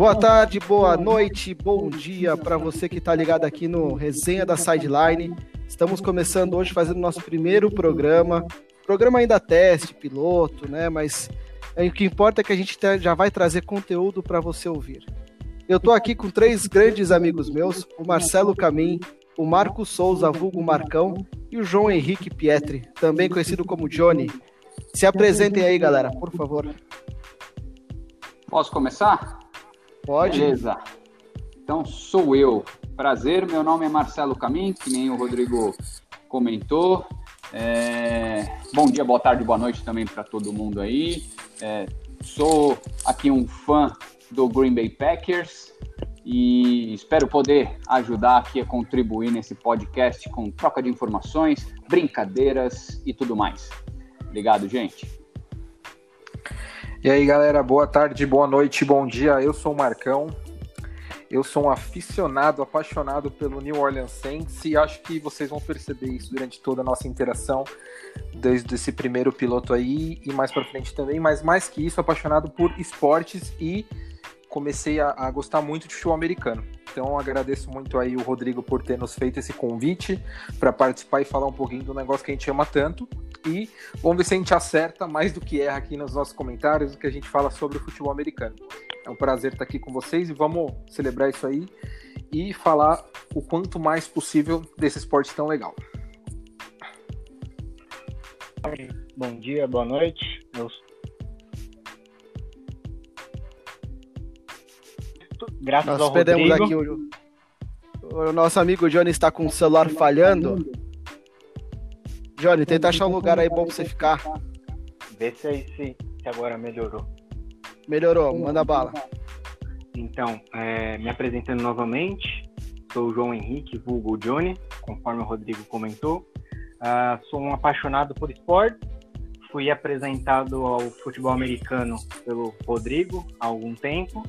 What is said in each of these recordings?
Boa tarde, boa noite, bom dia para você que está ligado aqui no Resenha da Sideline. Estamos começando hoje fazendo nosso primeiro programa. Programa ainda teste, piloto, né? Mas é, o que importa é que a gente já vai trazer conteúdo para você ouvir. Eu estou aqui com três grandes amigos meus: o Marcelo Camin, o Marco Souza, vulgo Marcão, e o João Henrique Pietri, também conhecido como Johnny. Se apresentem aí, galera, por favor. Posso começar? Pode. Beleza. Então sou eu. Prazer, meu nome é Marcelo Camin, que nem o Rodrigo comentou. É... Bom dia, boa tarde, boa noite também para todo mundo aí. É... Sou aqui um fã do Green Bay Packers e espero poder ajudar aqui a contribuir nesse podcast com troca de informações, brincadeiras e tudo mais. Obrigado, gente. E aí, galera, boa tarde, boa noite, bom dia. Eu sou o Marcão. Eu sou um aficionado, apaixonado pelo New Orleans Saints e acho que vocês vão perceber isso durante toda a nossa interação, desde esse primeiro piloto aí e mais para frente também. Mas mais que isso, apaixonado por esportes e comecei a, a, gostar muito de futebol americano. Então agradeço muito aí o Rodrigo por ter nos feito esse convite para participar e falar um pouquinho do negócio que a gente ama tanto. E vamos ver se a gente acerta mais do que erra aqui nos nossos comentários, o que a gente fala sobre o futebol americano. É um prazer estar aqui com vocês e vamos celebrar isso aí e falar o quanto mais possível desse esporte tão legal. Bom dia, boa noite. Eu graças Nós ao perdemos Rodrigo. aqui o, o, nosso amigo Johnny está com o celular falhando. Johnny, tenta achar um lugar aí bom pra você ficar. Vê se, aí, se, se agora melhorou. Melhorou, manda bala. Então, é, me apresentando novamente, sou o João Henrique, vulgo Johnny, conforme o Rodrigo comentou. Uh, sou um apaixonado por esporte. Fui apresentado ao futebol americano pelo Rodrigo há algum tempo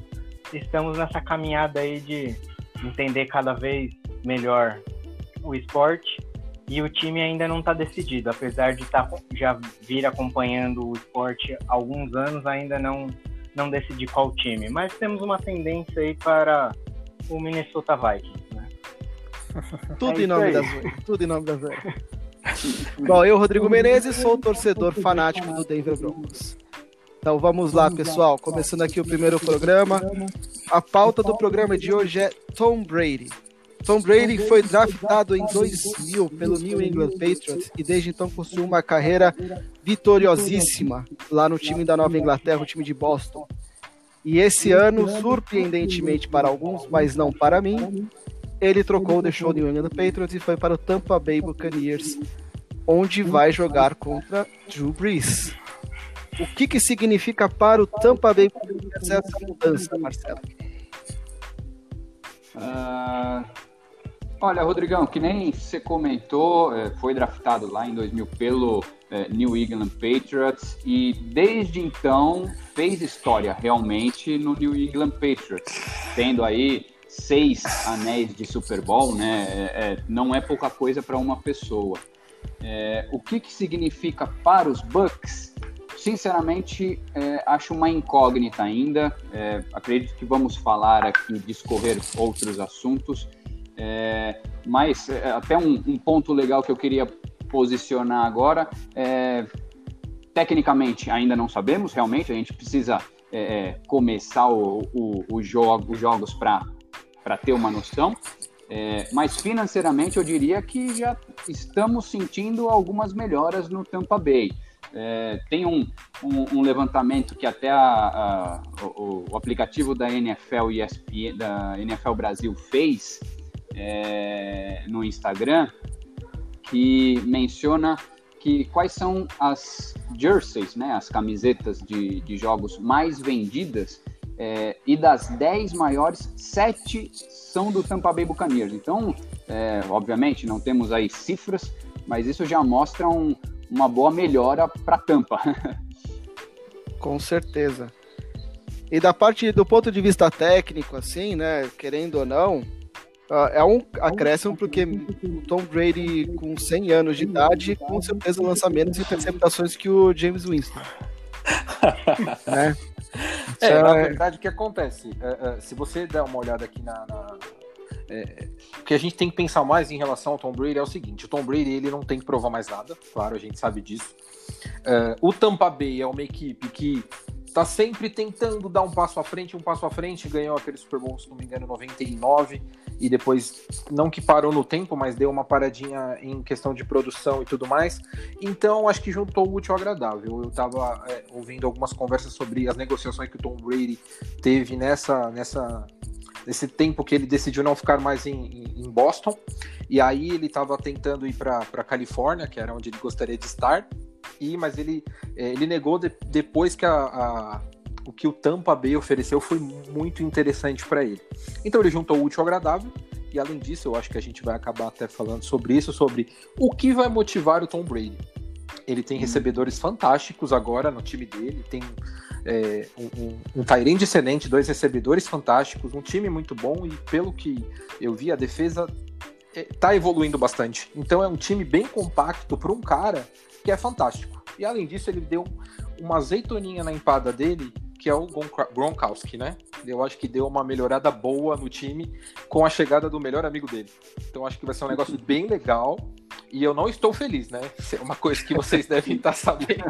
estamos nessa caminhada aí de entender cada vez melhor o esporte e o time ainda não está decidido, apesar de tá, já vir acompanhando o esporte há alguns anos, ainda não não decidi qual time, mas temos uma tendência aí para o Minnesota Vikings, né? tudo, é em nome das, tudo em nome das Bom, eu, Rodrigo Menezes, sou torcedor fanático do Denver Broncos. Então vamos lá, pessoal. Começando aqui o primeiro programa. A pauta do programa de hoje é Tom Brady. Tom Brady foi draftado em 2000 pelo New England Patriots e desde então construiu uma carreira vitoriosíssima lá no time da Nova Inglaterra, o time de Boston. E esse ano, surpreendentemente para alguns, mas não para mim, ele trocou, deixou o New England Patriots e foi para o Tampa Bay Buccaneers, onde vai jogar contra Drew Brees. O que, que significa para o Tampa Bay essa mudança, Marcelo? Uh, olha, Rodrigão, que nem você comentou, é, foi draftado lá em 2000 pelo é, New England Patriots e desde então fez história realmente no New England Patriots, tendo aí seis anéis de Super Bowl, né? É, é não é pouca coisa para uma pessoa. É, o que, que significa para os Bucks? Sinceramente, é, acho uma incógnita ainda. É, acredito que vamos falar aqui, discorrer outros assuntos. É, mas é, até um, um, ponto legal que eu queria posicionar agora é, tecnicamente ainda não sabemos realmente a gente precisa é, é começar o, o, o jogo, os jogos para ter uma noção é, mas financeiramente eu diria que já estamos sentindo algumas melhoras no Tampa Bay é, tem um, um, um, levantamento que até a, a, o, o, aplicativo da NFL da NFL Brasil fez é, no Instagram, que menciona que quais são as jerseys, né, as camisetas de, de jogos mais vendidas é, e das 10 maiores, 7 são do Tampa Bay Buccaneers. Então, é, obviamente, não temos aí cifras, mas isso já mostra um, uma boa melhora para Tampa. Com certeza. E da parte do ponto de vista técnico, assim, né, querendo ou não, é um acréscimo porque o Tom Brady com 100 anos de idade com certeza lança menos interceptações que o James Winston. né? É, é, na verdade, o que acontece? É, é, se você der uma olhada aqui na. na é, o que a gente tem que pensar mais em relação ao Tom Brady é o seguinte: o Tom Brady ele não tem que provar mais nada, claro, a gente sabe disso. É, o Tampa Bay é uma equipe que está sempre tentando dar um passo à frente, um passo à frente, ganhou aquele Super Bowl, se não me engano, 99, e depois, não que parou no tempo, mas deu uma paradinha em questão de produção e tudo mais. Então, acho que juntou o útil ao agradável. Eu estava é, ouvindo algumas conversas sobre as negociações que o Tom Brady teve nessa, nessa, nesse tempo que ele decidiu não ficar mais em, em Boston, e aí ele estava tentando ir para Califórnia, que era onde ele gostaria de estar, e mas ele, é, ele negou de, depois que a, a, o que o Tampa Bay ofereceu foi muito interessante para ele. Então ele juntou o útil ao agradável, e além disso, eu acho que a gente vai acabar até falando sobre isso, sobre o que vai motivar o Tom Brady. Ele tem recebedores fantásticos agora no time dele, tem é, um, um, um excelente, dois recebedores fantásticos, um time muito bom e pelo que eu vi, a defesa está é, evoluindo bastante. Então é um time bem compacto para um cara que é fantástico. E além disso, ele deu uma azeitoninha na empada dele, que é o Gronkowski, né? Eu acho que deu uma melhorada boa no time com a chegada do melhor amigo dele. Então acho que vai ser um negócio bem legal. E eu não estou feliz, né? Isso é uma coisa que vocês devem estar sabendo.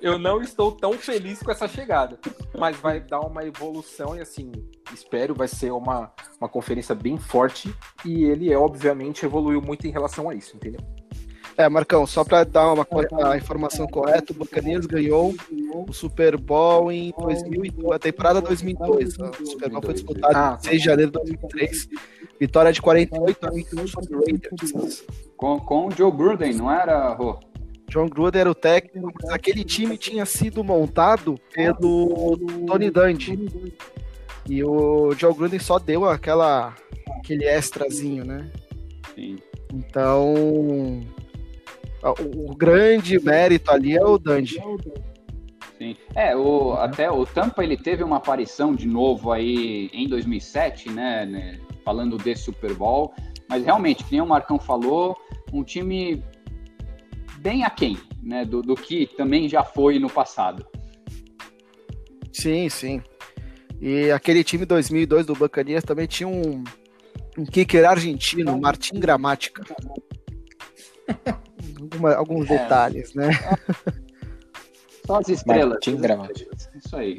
Eu não estou tão feliz com essa chegada. Mas vai dar uma evolução e, assim, espero, vai ser uma, uma conferência bem forte. E ele, é, obviamente, evoluiu muito em relação a isso, entendeu? É, Marcão, só para dar uma a informação correta, o Buccaneers ganhou o Super Bowl em 2002, a temporada 2002. O Super Bowl foi disputado ah, em 6 de janeiro de 2003. Vitória de 48 a 21 sobre o Raiders. Com, com o Joe Gruden, não era, Rô? John Gruden era o técnico, mas aquele time tinha sido montado pelo Tony Dungy. E o Joe Gruden só deu aquela aquele extrazinho, né? Sim. Então, o, grande mérito ali é o Dandy. Sim. É, o, até o Tampa ele teve uma aparição de novo aí em 2007, né, né falando desse Super Bowl, mas realmente, que nem o Marcão falou, um time bem aquém, né, do, do que também já foi no passado. Sim, sim. E aquele time 2002 do Buccaneers também tinha um, um kicker argentino, Martin Gramática. alguma, alguns é. detalhes, né? Só as estrelas. Isso aí.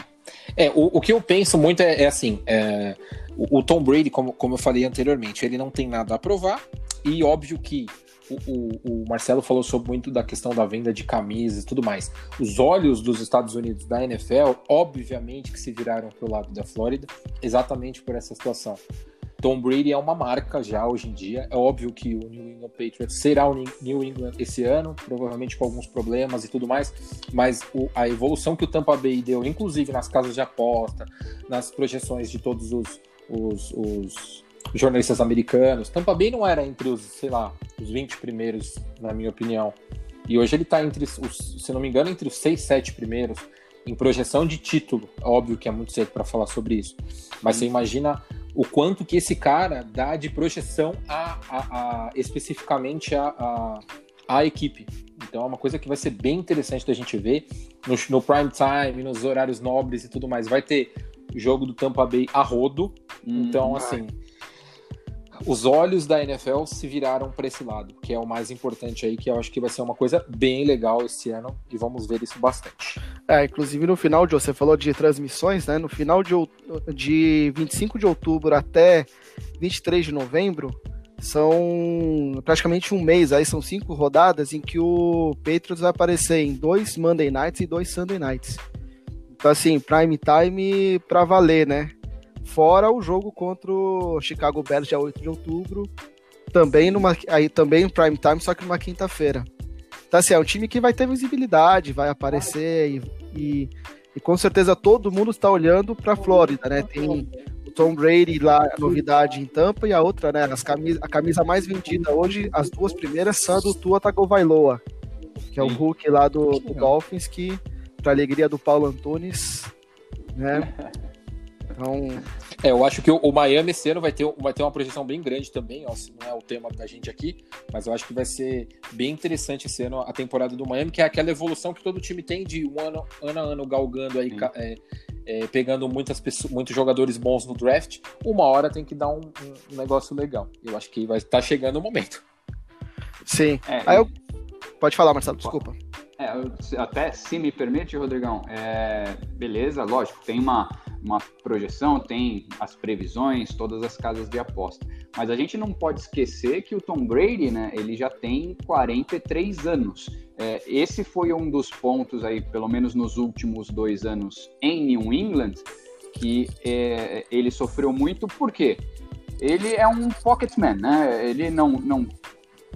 É, o, o que eu penso muito é, é assim: é, o, Tom Brady, como, como eu falei anteriormente, ele não tem nada a provar, e óbvio que o, o, o, Marcelo falou sobre muito da questão da venda de camisas e tudo mais. Os olhos dos Estados Unidos da NFL, obviamente, que se viraram para o lado da Flórida, exatamente por essa situação. Tom Brady é uma marca já hoje em dia. É óbvio que o New England Patriots será o New England esse ano, provavelmente com alguns problemas e tudo mais, mas o, a evolução que o Tampa Bay deu, inclusive nas casas de aposta, nas projeções de todos os, os, os jornalistas americanos, Tampa Bay não era entre os, sei lá, os 20 primeiros, na minha opinião. E hoje ele está entre os, se não me engano, entre os 6, 7 primeiros em projeção de título. Óbvio que é muito cedo para falar sobre isso. Mas você imagina o quanto que esse cara dá de projeção a, a, a especificamente a, a, a, equipe. Então é uma coisa que vai ser bem interessante da gente ver no, no prime time, nos horários nobres e tudo mais. Vai ter jogo do Tampa Bay a rodo. Hum, então, assim, os olhos da NFL se viraram para esse lado, que é o mais importante aí, que eu acho que vai ser uma coisa bem legal esse ano e vamos ver isso bastante. É, inclusive no final de você falou de transmissões, né? No final de, de 25 de outubro até 23 de novembro, são praticamente um mês, aí são cinco rodadas em que o Patriots vai aparecer em dois Monday Nights e dois Sunday Nights. Então, assim, prime time pra valer, né? Fora o jogo contra o Chicago Bears, dia 8 de outubro, também numa aí também prime time, só que numa quinta-feira. Então, assim, é um time que vai ter visibilidade, vai aparecer e, e, e com certeza todo mundo está olhando para a Flórida, né? Tem o Tom Brady lá, a novidade em Tampa, e a outra, né? As camisa, a camisa mais vendida hoje, as duas primeiras são do Tua Tagovailoa, que é o Hulk lá do, do Dolphins, que, para alegria do Paulo Antunes, né? Então. É, eu acho que o, o, Miami esse ano vai ter, vai ter uma projeção bem grande também, ó, se não é o tema da gente aqui, mas eu acho que vai ser bem interessante esse ano a temporada do Miami, que é aquela evolução que todo time tem de um ano, ano a ano galgando aí é, é, pegando muitas pessoas, muitos jogadores bons no draft, uma hora tem que dar um, um negócio legal. Eu acho que vai estar tá chegando o momento. Sim. É, Aí eu... Pode falar, Marcelo, desculpa. É, até se me permite, Rodrigão, é, beleza, lógico, tem uma, uma projeção, tem as previsões, todas as casas de aposta. Mas a gente não pode esquecer que o Tom Brady, né, ele já tem 43 anos. É, esse foi um dos pontos aí, pelo menos nos últimos dois anos em New England, que é, ele sofreu muito, por quê? Ele é um pocketman, né? Ele não, não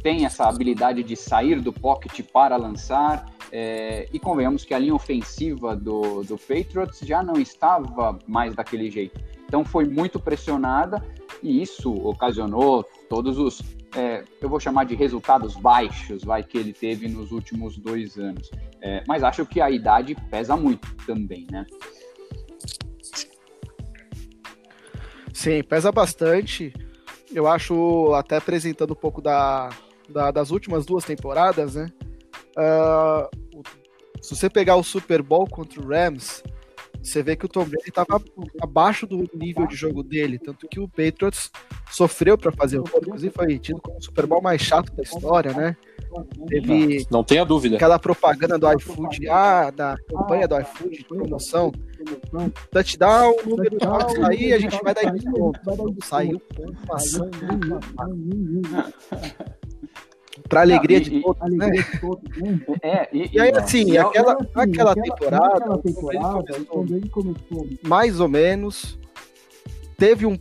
tem essa habilidade de sair do pocket para lançar, é, e convenhamos que a linha ofensiva do, do Patriots já não estava mais daquele jeito. Então foi muito pressionada e isso ocasionou todos os, é, eu vou chamar de resultados baixos, vai que ele teve nos últimos dois anos. É, mas acho que a idade pesa muito também, né? Sim, pesa bastante. Eu acho, até apresentando um pouco da, da das últimas duas temporadas, né? Uh, se você pegar o Super Bowl contra o Rams, você vê que o Tom Brady estava abaixo do nível de jogo dele, tanto que o Patriots sofreu para fazer o gol, inclusive foi tido como o Super Bowl mais chato da história, né? Teve não tenha dúvida. Aquela propaganda do iFood, ah, da campanha do iFood de promoção. Touchdown, número de aí, a gente vai dar ponto. Saiu pontuação para alegria não, e, de todos, né? De todos, né? É, e, e, aí, assim, e, aquela, assim, aquela, temporada, aquela temporada quando ele começou, mais ou menos, teve um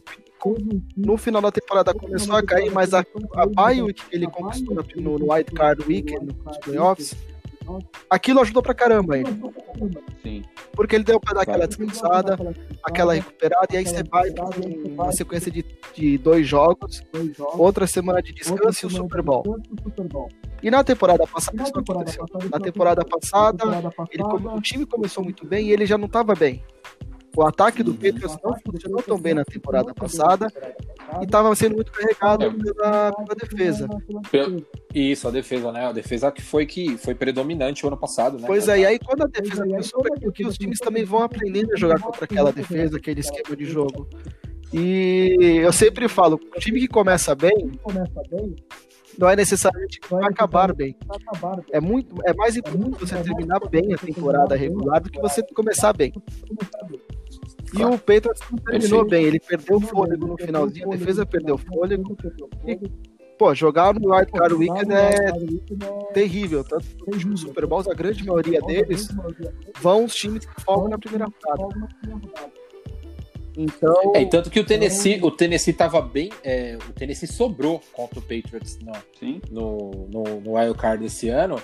no final da temporada começou a cair, mas a, a bye que ele conquistou no, no Wild Card Weekend, nos playoffs, aquilo ajudou pra caramba ainda. Sim. Porque ele deu pra dar aquela descansada, aquela recuperada, e aí você vai uma sequência de, de dois jogos, outra semana de descanso e o Super Bowl. E na temporada passada isso aconteceu. Na temporada passada, ele, o time começou muito bem e ele já não estava bem. O ataque do Patriots não funcionou tão bem na temporada passada e estava sendo muito carregado é. pela, pela defesa. Isso, a defesa, né? A defesa que foi que foi predominante o ano passado, né? Pois é, e aí quando a defesa começou, porque os times também vão aprendendo a jogar contra aquela defesa, aquele esquema de jogo. E eu sempre falo, o time que começa bem, não é necessariamente que vai acabar bem. É muito, é mais importante você terminar bem a temporada regular do que você começar bem. E o Patriots não terminou bem, ele perdeu o fôlego no finalzinho, a defesa perdeu o fôlego. E, pô, jogar no Wild Card Weekend é terrível. Tanto que os Super Bowls, a grande maioria deles vão os times que focam na primeira rodada. Então. É, e tanto que o Tennessee, então... o Tennessee tava bem. É, o Tennessee sobrou contra o Patriots no, Sim. no, no, no Wild Card esse ano.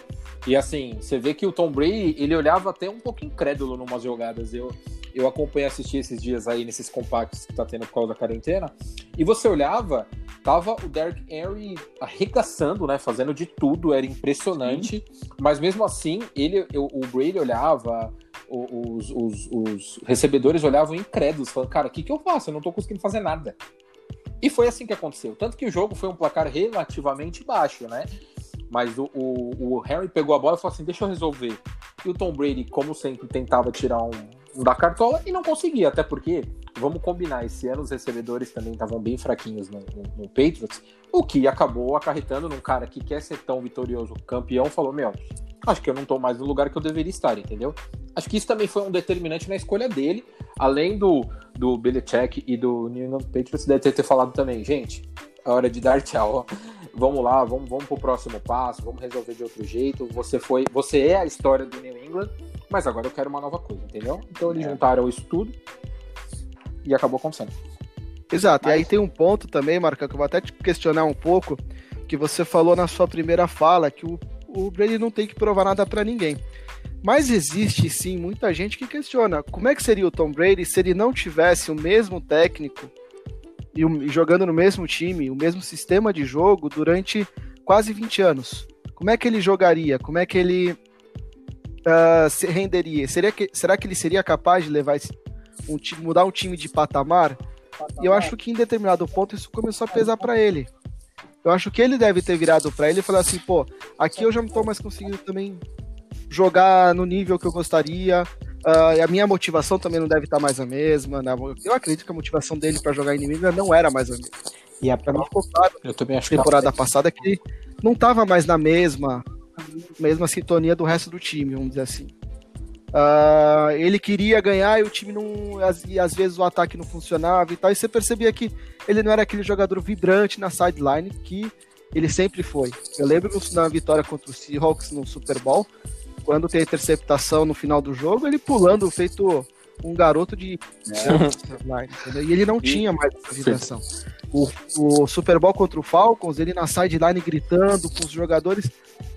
E assim, você vê que o Tom Brady, ele olhava até um pouco incrédulo numas jogadas. Eu, eu acompanhei assistir esses dias aí nesses compactos que tá tendo por causa da quarentena. E você olhava, tava o Derrick Henry arregaçando, né? Fazendo de tudo, era impressionante. Sim. Mas mesmo assim, ele, o Brady olhava os, os, os recebedores olhavam incrédulos, falando, cara, o que, que eu faço? Eu não tô conseguindo fazer nada. E foi assim que aconteceu. Tanto que o jogo foi um placar relativamente baixo, né? Mas o, o, o Harry pegou a bola e falou assim: deixa eu resolver. E o Tom Brady, como sempre, tentava tirar um da cartola e não conseguia, até porque, vamos combinar, esse ano os recebedores também estavam bem fraquinhos no, no, no, Patriots, o que acabou acarretando num cara que quer ser tão vitorioso, campeão, falou: meu, acho que eu não tô mais no lugar que eu deveria estar, entendeu? Acho que isso também foi um determinante na escolha dele, além do, do Belichick e do New England Patriots deve ter, falado também, gente, é hora de dar tchau. Vamos lá, vamos, vamos pro próximo passo, vamos resolver de outro jeito. Você foi, você é a história do New England, mas agora eu quero uma nova coisa, entendeu? Então eles é. juntaram isso tudo e acabou acontecendo. Exato, mas... e aí tem um ponto também, Marca, que eu vou até te questionar um pouco, que você falou na sua primeira fala, que o, o Brady não tem que provar nada para ninguém. Mas existe sim muita gente que questiona como é que seria o Tom Brady se ele não tivesse o mesmo técnico e, jogando no mesmo time, o mesmo sistema de jogo durante quase 20 anos. Como é que ele jogaria? Como é que ele uh, se renderia? Seria que, será que ele seria capaz de levar esse, um mudar um time de patamar? patamar? E eu acho que em determinado ponto isso começou a pesar para ele. Eu acho que ele deve ter virado para ele e falar assim, pô, aqui eu já não tô mais conseguindo também jogar no nível que eu gostaria. Uh, a minha motivação também não deve estar mais a mesma. Né? Eu acredito que a motivação dele para jogar em New não era mais a mesma. E a mim ficou claro, eu também acho temporada que passada que não estava mais na mesma mesma sintonia do resto do time, vamos dizer assim. Uh, ele queria ganhar e o time não. E às vezes o ataque não funcionava e tal. E você percebia que ele não era aquele jogador vibrante na sideline que ele sempre foi. Eu lembro na vitória contra o Seahawks no Super Bowl, quando tem a interceptação no final do jogo, ele pulando, feito um garoto de. É. E ele não tinha mais essa vibração. O, o Super Bowl contra o Falcons, ele na sideline gritando com os jogadores.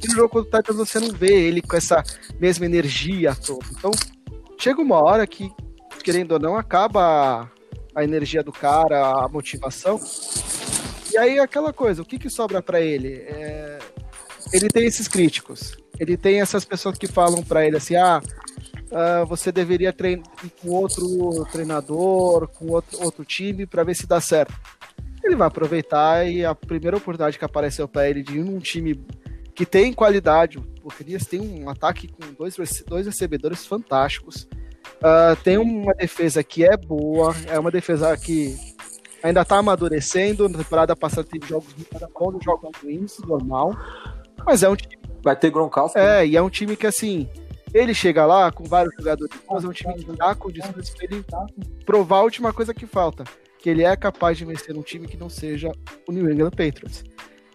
E no jogo contra o Titans você não vê ele com essa mesma energia toda. Então, chega uma hora que, querendo ou não, acaba a energia do cara, a motivação. E aí aquela coisa, o que, que sobra para ele? É... Ele tem esses críticos. Ele tem essas pessoas que falam para ele assim, ah, uh, você deveria treinar com outro treinador, com outro, outro time para ver se dá certo. Ele vai aproveitar e a primeira oportunidade que apareceu para ele de ir num time que tem qualidade, o Buccaneers tem um ataque com dois, dois recebedores fantásticos, uh, tem uma defesa que é boa, é uma defesa que ainda está amadurecendo, na temporada passada teve jogos muito bons, jogos ruins, normal, mas é um time... Vai ter Gronkowski? É, né? e é um time que assim ele chega lá com vários jogadores mas é um time que dá condições para ele provar a última coisa que falta, que ele é capaz de vencer um time que não seja o New England Patriots.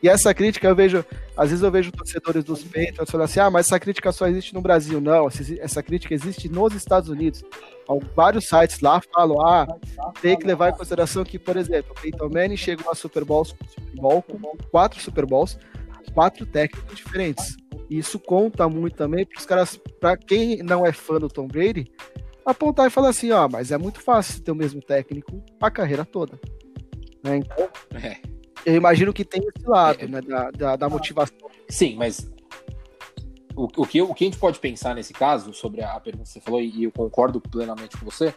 E essa crítica eu vejo, às vezes eu vejo torcedores dos Patriots falando assim: ah, mas essa crítica só existe no Brasil. Não, essa crítica existe nos Estados Unidos. Vários sites lá falam: ah, tem que levar em consideração que, por exemplo, o Peyton Manning chegou a Super Bowls, Super Bowl, com quatro Super Bowls, quatro técnicos diferentes. E isso conta muito também para os caras, para quem não é fã do Tom Brady, apontar e falar assim, ó, mas é muito fácil ter o mesmo técnico a carreira toda. Né? Então, é. eu imagino que tem esse lado, é. né, da, da, da, motivação. Sim, mas o, o, que, o que a gente pode pensar nesse caso, sobre a, a pergunta que você falou, e eu concordo plenamente com você,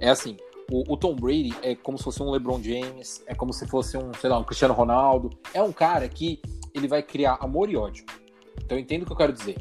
é assim, o, o, Tom Brady é como se fosse um LeBron James, é como se fosse um, sei lá, um Cristiano Ronaldo, é um cara que ele vai criar amor e ódio. Então entendo o que eu quero dizer.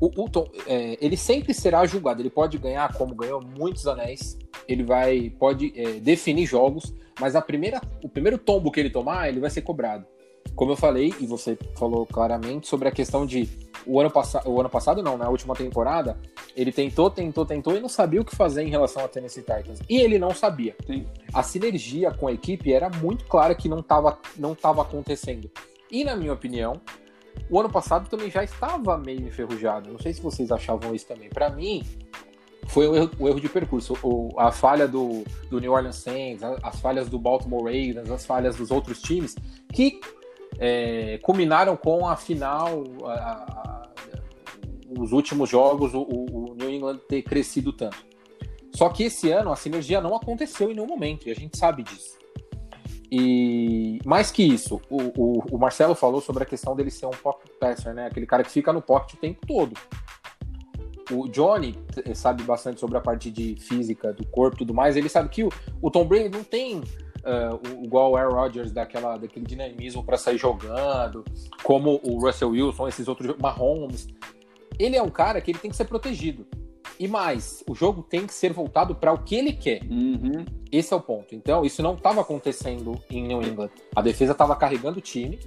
O, o Tom, é, ele sempre será julgado. Ele pode ganhar, como ganhou muitos anéis. Ele vai pode é, definir jogos, mas a primeira, o primeiro tombo que ele tomar, ele vai ser cobrado. Como eu falei e você falou claramente sobre a questão de o ano passado, o ano passado não, na última temporada, ele tentou, tentou, tentou e não sabia o que fazer em relação a Tennessee Titans. E ele não sabia. Sim. A sinergia com a equipe era muito clara que não estava não tava acontecendo. E na minha opinião, o ano passado também já estava meio enferrujado. Não sei se vocês achavam isso também. Para mim, foi o erro, erro, de percurso. O, a falha do, do New Orleans Saints, as falhas do Baltimore Ravens, as falhas dos outros times, que é, culminaram com a final, a, a, os últimos jogos, o, o, New England ter crescido tanto. Só que esse ano a sinergia não aconteceu em nenhum momento, e a gente sabe disso. E mais que isso, o, o, o, Marcelo falou sobre a questão dele ser um pocket passer, né? Aquele cara que fica no pocket o tempo todo. O Johnny sabe bastante sobre a parte de física do corpo e tudo mais. Ele sabe que o, o Tom Brady não tem uh, igual o Aaron Rodgers daquela, daquele dinamismo para sair jogando, como o Russell Wilson, esses outros Mahomes. Ele é um cara que ele tem que ser protegido. E mais, o jogo tem que ser voltado para o que ele quer. Uhum. Esse é o ponto. Então, isso não estava acontecendo em New England. A defesa estava carregando o time,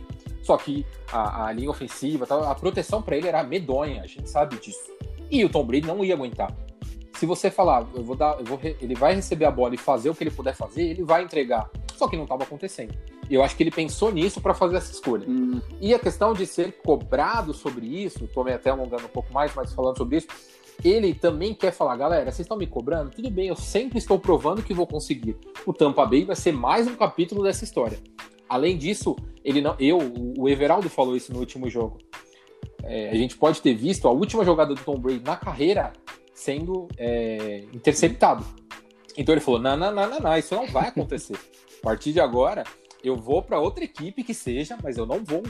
só que a, a linha ofensiva, a proteção para ele era medonha, a gente sabe disso. E o Tom Brady não ia aguentar. Se você falar, eu vou dar, eu vou, ele vai receber a bola e fazer o que ele puder fazer, ele vai entregar. Só que não estava acontecendo. E eu acho que ele pensou nisso para fazer essa escolha. Hum. E a questão de ser cobrado sobre isso, estou até alongando um pouco mais, mas falando sobre isso, ele também quer falar, galera, vocês estão me cobrando? Tudo bem, eu sempre estou provando que vou conseguir. O Tampa Bay vai ser mais um capítulo dessa história. Além disso, ele não, eu, o Everaldo falou isso no último jogo. É, a gente pode ter visto a última jogada do Tom Brady na carreira sendo é, interceptado. Então ele falou: não, não, não, não, não, isso não vai acontecer. A partir de agora, eu vou para outra equipe que seja, mas eu não vou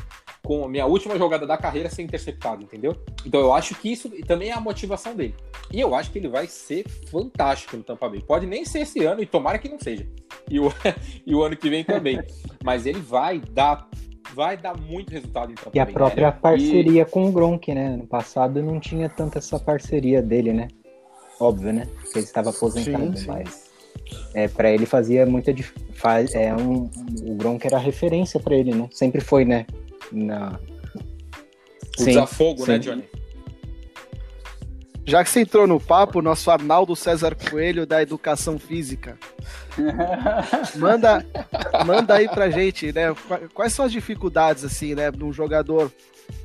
com a minha última jogada da carreira ser interceptado, entendeu? Então eu acho que isso também é a motivação dele. E eu acho que ele vai ser fantástico no Tampa Bay. Pode nem ser esse ano, e tomara que não seja. E o, e o ano que vem também. Mas ele vai dar vai dar muito resultado em Tampa E a própria parceria e... com o Gronk, né? No passado não tinha tanta essa parceria dele, né? óbvio, né? Porque ele estava aposentado, Sim, sim. mas é, para ele fazia muita dif- faz, é um o Gronk era referência para ele, né? Sempre foi, né? Na O desafogo, né, sim. Johnny? Já que você entrou no papo, nosso Arnaldo César Coelho da Educação Física. Manda, manda aí pra gente, né? qua- Quais são as dificuldades, assim, né, de um jogador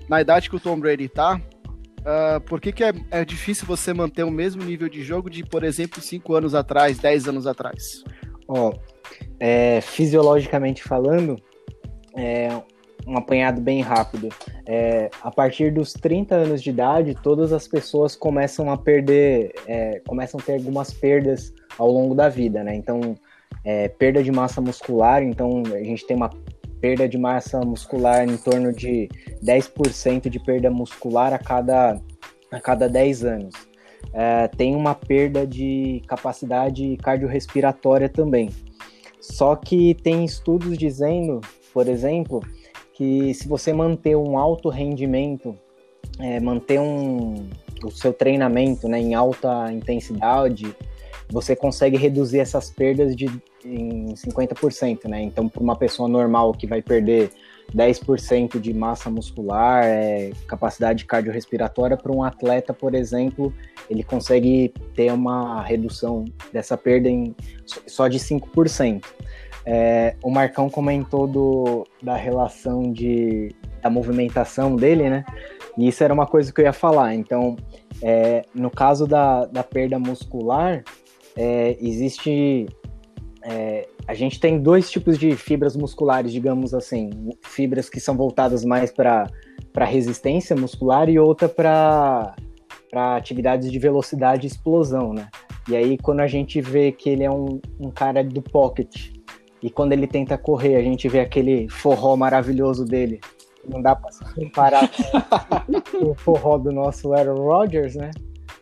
na idade que o Tom Brady tá? Ah, por que, que é, é difícil você manter o mesmo nível de jogo de, por exemplo, 5 anos atrás, 10 anos atrás? Ó, é, fisiologicamente falando, é um apanhado bem rápido. É, a partir dos 30 anos de idade, todas as pessoas começam a perder, é, começam a ter algumas perdas ao longo da vida, né? Então, é, perda de massa muscular, então a gente tem uma perda de massa muscular em torno de 10% de perda muscular a cada, a cada 10 anos. É, tem uma perda de capacidade cardiorrespiratória também. Só que tem estudos dizendo, por exemplo, que se você manter um alto rendimento, é, manter um, o seu treinamento né, em alta intensidade, você consegue reduzir essas perdas de, em 50%. Né? Então, para uma pessoa normal que vai perder 10% de massa muscular, é, capacidade cardiorrespiratória, para um atleta, por exemplo, ele consegue ter uma redução dessa perda em só de 5%. É, o Marcão comentou do, da relação de, da movimentação dele, né? E isso era uma coisa que eu ia falar. Então, é, no caso da, da perda muscular, é, existe. é, a gente tem dois tipos de fibras musculares, digamos assim. Fibras que são voltadas mais para resistência muscular e outra para atividades de velocidade e explosão, né? E aí, quando a gente vê que ele é um, um cara do pocket, e quando ele tenta correr, a gente vê aquele forró maravilhoso dele. Não dá para se comparar com o forró do nosso Aaron Rodgers, né?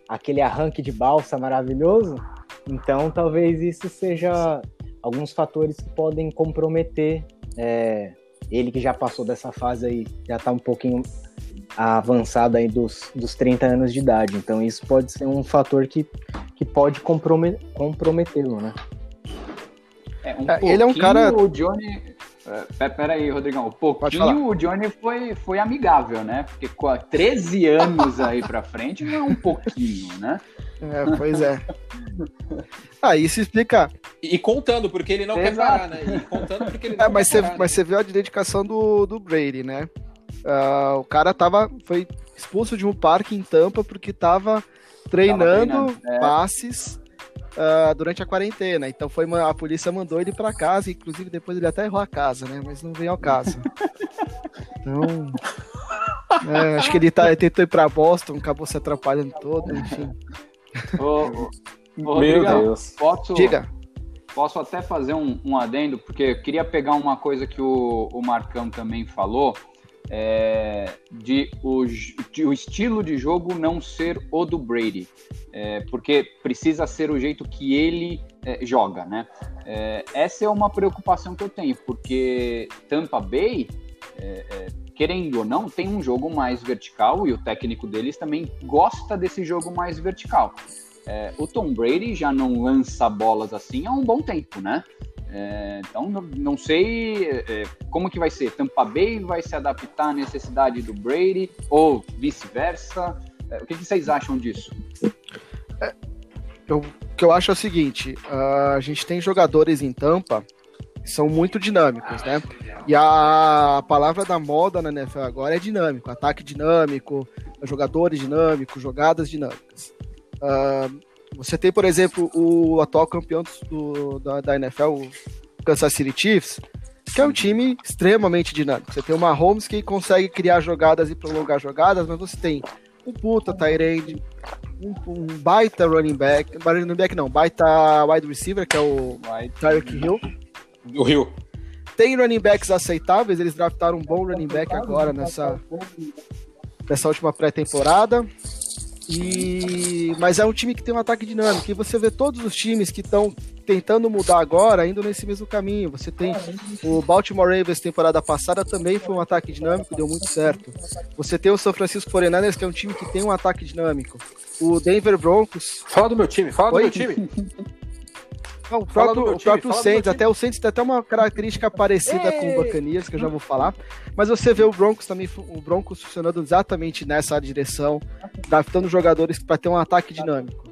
Aquele arranque de balsa maravilhoso. Então, talvez isso seja alguns fatores que podem comprometer é, ele que já passou dessa fase aí, já está um pouquinho avançado aí dos, dos 30 anos de idade. Então, isso pode ser um fator que, que pode comprome- comprometê-lo, né? É, um É, ele é um pouquinho cara- O Johnny. é, pe- Pera aí, Rodrigão. Um pouquinho o Johnny foi, foi amigável, né? Porque com a 13 anos aí pra frente não é um pouquinho, né? É, pois é. Ah, isso explica. E, contando, porque ele não quer Exato. parar, né? E contando porque ele não É, mas quer você, parar. né? mas você viu a dedicação do, do Brady, né? Ah, o cara tava, foi expulso de um parque em Tampa porque tava treinando, treinando, é. passes ah, durante a quarentena. Então foi uma- a polícia mandou ele pra casa, inclusive depois ele até errou a casa, né? Mas não veio ao caso. Então. é, acho que ele, tá, ele tentou ir pra Boston, acabou se atrapalhando todo, enfim. Ô, ô, ô, Meu Deus. Posso, Diga. posso até fazer um, um adendo, porque eu queria pegar uma coisa que o, o Marcão também falou, é, de, o, de o estilo de jogo não ser o do Brady, é, porque precisa ser o jeito que ele é, joga, né? É, essa é uma preocupação que eu tenho, porque Tampa Bay, é, é, querendo ou não, tem um jogo mais vertical e o técnico deles também gosta desse jogo mais vertical. O Tom Brady já não lança bolas assim há um bom tempo, né? É, então não, sei é, como que vai ser. Tampa Bay vai se adaptar à necessidade do Brady ou vice-versa. É, o que, que vocês acham disso? Eu- o que eu acho é o seguinte: a gente tem jogadores em Tampa que são muito dinâmicos, né? E a palavra da moda na NFL agora é dinâmico, ataque dinâmico, jogadores dinâmicos, jogadas dinâmicas. Ah, você tem, por exemplo, o atual campeão do- da, da NFL, o Kansas City Chiefs, que é um time extremamente dinâmico. Você tem o Mahomes que consegue criar jogadas e prolongar jogadas, mas você tem um puta Tyrande, um, um baita running back, running back não, baita wide receiver, que é o Tyreek Hill. O Rio. Tem running backs aceitáveis, eles draftaram um bom running back agora nessa, nessa última pré-temporada. E... Mas é um time que tem um ataque dinâmico. E você vê todos os times que estão tentando mudar agora, indo nesse mesmo caminho. Você tem o Baltimore Ravens temporada passada também foi um ataque dinâmico, deu muito certo. Você tem o São Francisco 49ers, que é um time que tem um ataque dinâmico. O Denver Broncos. Fala do meu time, fala Oi? do meu time. Não, o próprio, o próprio Saints, até o Saints tem até uma característica parecida Ei. com o Bacanias, que eu já vou falar. Mas você vê o Broncos também, o Broncos funcionando exatamente nessa direção, adaptando jogadores para ter um ataque dinâmico.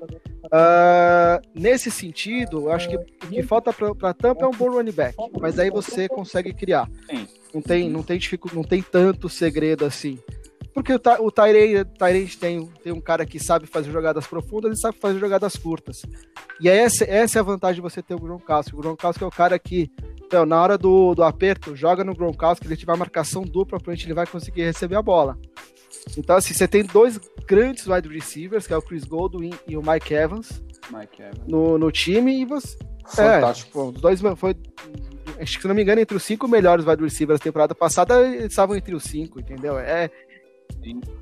Uh, nesse sentido, eu acho que o que falta para a Tampa é um bom running back, mas aí você consegue criar. Não tem, não tem, não tem tanto segredo assim. Porque o, o Tyrande tem, tem um cara que sabe fazer jogadas profundas e sabe fazer jogadas curtas. E essa, essa é a vantagem de você ter o Gronkowski. O Gronkowski é o cara que, então, na hora do, do aperto, joga no Gronkowski, ele tiver marcação dupla, provavelmente ele vai conseguir receber a bola. Então, assim, você tem dois grandes wide receivers, que é o Chris Godwin e o Mike Evans, Mike Evans. No, no time, e você... Fantástico. É, tipo, dois foi acho que se não me engano, entre os cinco melhores wide receivers da temporada passada, eles estavam entre os cinco, entendeu? É,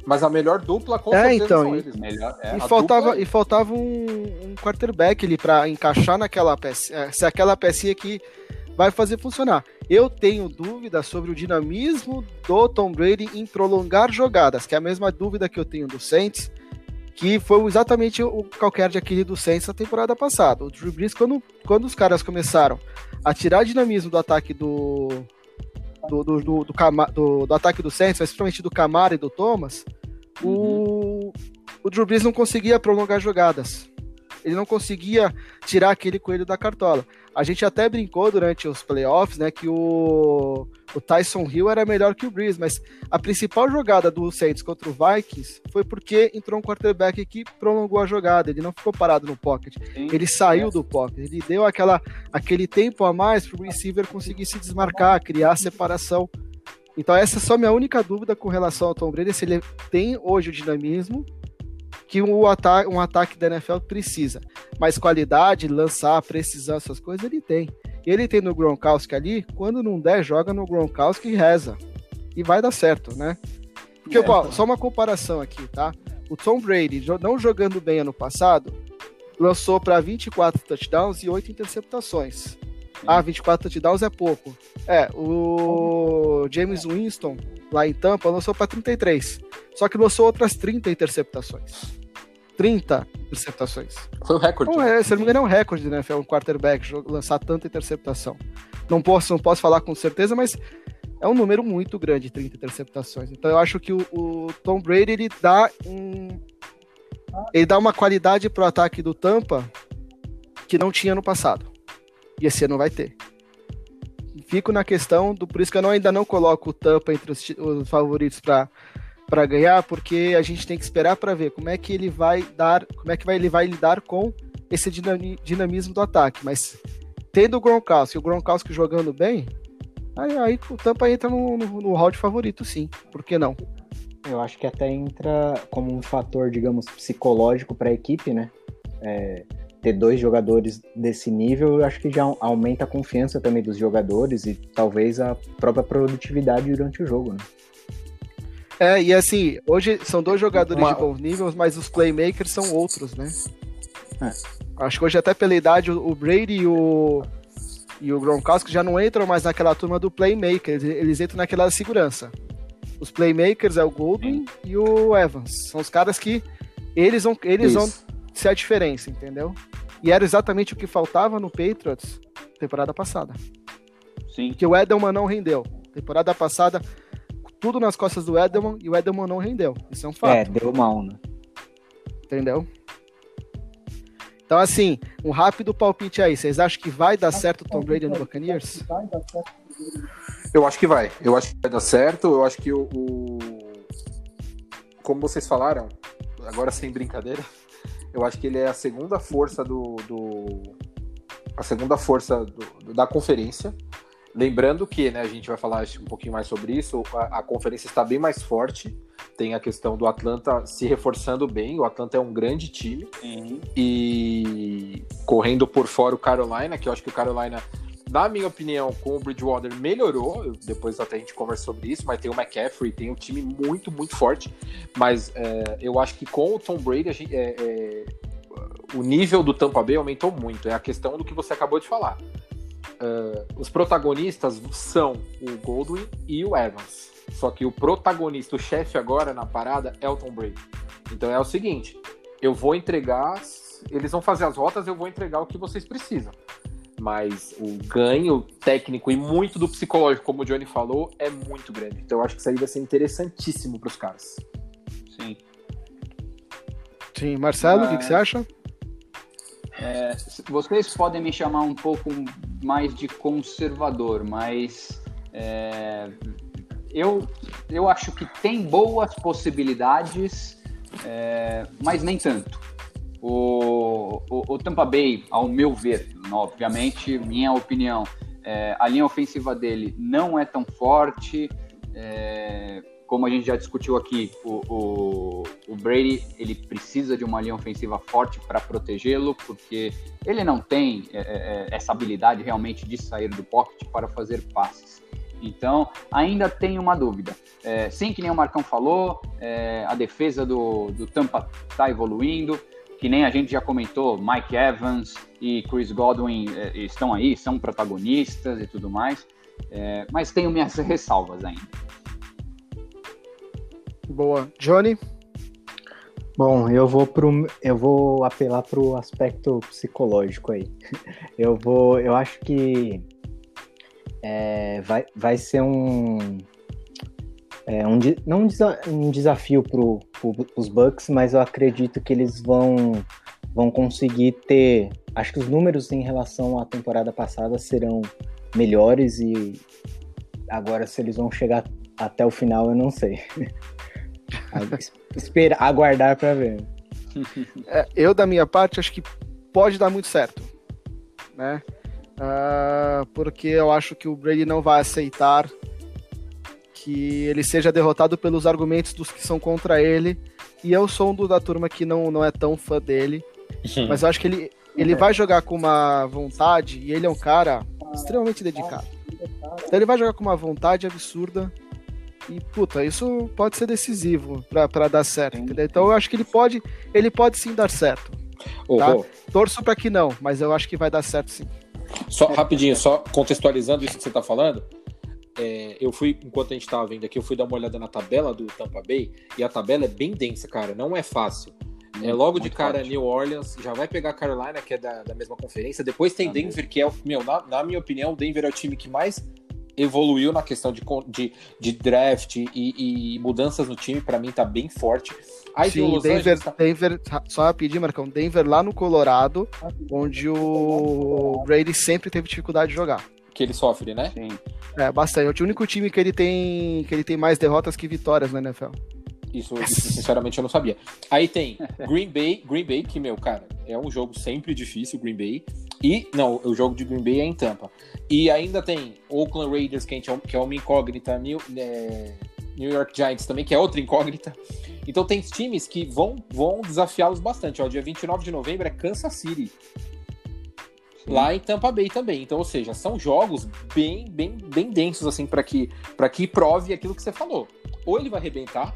mas a melhor dupla com é, então, são eles. Melhor, é, e, faltava, dupla... e faltava um, um quarterback ali para encaixar naquela peça. É, se aquela pecinha que vai fazer funcionar. Eu tenho dúvida sobre o dinamismo do Tom Brady em prolongar jogadas, que é a mesma dúvida que eu tenho do Saints, que foi exatamente o qualquer de aquele do Saints na temporada passada. O Drew Brees, quando, quando os caras começaram a tirar dinamismo do ataque do, do, do, do, do, do ataque do Saints, principalmente do Camara e do Thomas, uhum. o, o Drew Brees não conseguia prolongar jogadas. Ele não conseguia tirar aquele coelho da cartola. A gente até brincou durante os playoffs, né, que o, o Tyson Hill era melhor que o Breeze, mas a principal jogada do Saints contra o Vikings foi porque entrou um quarterback que prolongou a jogada, ele não ficou parado no pocket, Sim, ele saiu do pocket, ele deu aquela, aquele tempo a mais para o receiver conseguir se desmarcar, criar separação. Então essa é só minha única dúvida com relação ao Tom Brady, se ele tem hoje o dinamismo que um ataque, um ataque da NFL precisa. Mas qualidade, lançar, precisão, essas coisas, ele tem. Ele tem no Gronkowski ali, quando não der, joga no Gronkowski e reza. E vai dar certo, né? Porque, é, ó, só uma comparação aqui, tá? O Tom Brady, não jogando bem ano passado, lançou para 24 touchdowns e 8 interceptações. Ah, 24 touchdowns é pouco. É, o James Winston, lá em Tampa, lançou para 33. Só que lançou outras 30 interceptações. 30 interceptações. Foi o recorde. Não, é, se não me engano, é um recorde, né? Foi um quarterback lançar tanta interceptação. Não posso, não posso falar com certeza, mas é um número muito grande, 30 interceptações. Então eu acho que o, o Tom Brady ele dá um. Ele dá uma qualidade pro ataque do Tampa que não tinha no passado. E esse ano vai ter. Fico na questão do. Por isso que eu não, ainda não coloco o Tampa entre os, os favoritos para para ganhar, porque a gente tem que esperar para ver como é que ele vai dar, como é que vai, ele vai lidar com esse dinamismo do ataque. Mas tendo o Gronkowski, o Gronkowski jogando bem, aí, aí o Tampa entra no, no, no hall de favorito, sim. Por que não? Eu acho que até entra como um fator, digamos, psicológico para a equipe, né? É, ter dois jogadores desse nível, eu acho que já aumenta a confiança também dos jogadores e talvez a própria produtividade durante o jogo, né? É, e assim, hoje são dois jogadores Uma... de bons níveis, mas os playmakers são outros, né? É. Acho que hoje até pela idade o Brady e o, e o Gronkowski já não entram mais naquela turma do playmaker, eles, entram naquela segurança. Os playmakers é o Goldwyn e o Evans. São os caras que eles vão, eles vão ser a diferença, entendeu? E era exatamente o que faltava no Patriots temporada passada. Sim. Que o Edelman não rendeu. Temporada passada tudo nas costas do Edelman e o Edelman não rendeu. Isso é um fato. É, deu mal, né? Entendeu? Então, assim, um rápido palpite aí. Vocês acham que vai dar certo o Tom Brady no Buccaneers? Eu acho que vai. Eu acho que vai dar certo. Eu acho que o. o... Como vocês falaram, agora sem brincadeira, eu acho que ele é a segunda força do. do... a segunda força do, da conferência. Lembrando que, né, a gente vai falar um pouquinho mais sobre isso, a, a, conferência está bem mais forte. Tem a questão do Atlanta se reforçando bem. O Atlanta é um grande time. Uhum. E correndo por fora o Carolina, que eu acho que o Carolina na minha opinião, com o Bridgewater melhorou. Depois até a gente conversa sobre isso, mas tem o McCaffrey, tem um time muito, muito forte. Mas é, eu acho que com o Tom Brady, gente, é, é, o nível do Tampa Bay aumentou muito. É a questão do que você acabou de falar. Uh, os protagonistas são o Goldwyn e o Evans. Só que o protagonista, o chefe agora na parada é o Tom Brady. Então é o seguinte: eu vou entregar, eles vão fazer as rotas, eu vou entregar o que vocês precisam. Mas o ganho técnico e muito do psicológico, como o Johnny falou, é muito grande. Então eu acho que isso aí vai ser interessantíssimo para os caras. Sim. Sim, Marcelo, o que, que, você acha? É, vocês podem me chamar um pouco mais de conservador, mas é, eu, eu acho que tem boas possibilidades, é, mas nem tanto. O, o, o, Tampa Bay, ao meu ver, obviamente, minha opinião, é, a linha ofensiva dele não é tão forte. É, como a gente já discutiu aqui, o, o, o, Brady ele precisa de uma linha ofensiva forte para protegê-lo, porque ele não tem é, é, é, essa habilidade realmente de sair do pocket para fazer passes. Então, ainda tem uma dúvida. É, sim, que nem o Marcão falou, é, a defesa do, do Tampa está evoluindo, que nem a gente já comentou, Mike Evans e Chris Godwin é, estão aí, são protagonistas e tudo mais, mas tenho minhas ressalvas ainda. Boa. Johnny? Bom, eu vou pro, eu vou apelar pro aspecto psicológico aí. Eu vou, eu acho que é, vai, vai ser um, é, um não um, desa, um desafio para pro, os Bucks, mas eu acredito que eles vão vão conseguir ter, acho que os números em relação à temporada passada serão melhores e agora se eles vão chegar até o final eu não sei. Espera, aguardar para ver. É, eu, da minha parte, acho que pode dar muito certo. Né? Uh, porque eu acho que o Brady não vai aceitar que ele seja derrotado pelos argumentos dos que são contra ele. E eu sou um do, da turma que não, não é tão fã dele. Mas eu acho que ele, ele vai jogar com uma vontade, e ele é um cara extremamente dedicado. Então ele vai jogar com uma vontade absurda. E, puta, isso pode ser decisivo para dar certo, entendeu? Então eu acho que ele pode, ele pode sim dar certo. Tá? Oh, oh. Torço para que não, mas eu acho que vai dar certo sim. Só rapidinho, só contextualizando isso que você está falando. É, eu fui, enquanto a gente estava vendo aqui, eu fui dar uma olhada na tabela do Tampa Bay e a tabela é bem densa, cara. Não é fácil. É logo de cara forte. New Orleans, já vai pegar Carolina, que é da, da mesma conferência. Depois tem Denver, que é, meu, na, na minha opinião, o Denver é o time que mais evoluiu na questão de, de, de draft e, e, mudanças no time, para mim tá bem forte. Aí Sim, Denver, tá... Denver, só pedir, Marcão, Denver lá no Colorado, onde o Brady sempre teve dificuldade de jogar. Que ele sofre, né? Sim. É, bastante. É o único time que ele tem que ele tem mais derrotas que vitórias na NFL. Isso, isso, sinceramente eu não sabia. Aí tem Green Bay, Green Bay, que, meu, cara, é um jogo sempre difícil, Green Bay. E, não, o jogo de Green Bay é em Tampa. E ainda tem Oakland Raiders, que, é, que é uma incógnita, New, é, New York Giants também, que é outra incógnita. Então tem times que vão, vão desafiá-los bastante. Ó, dia 29 de novembro é Kansas City. Sim. Lá em Tampa Bay também. Então, ou seja, são jogos bem, bem, bem densos assim para que para que prove aquilo que você falou. Ou ele vai arrebentar,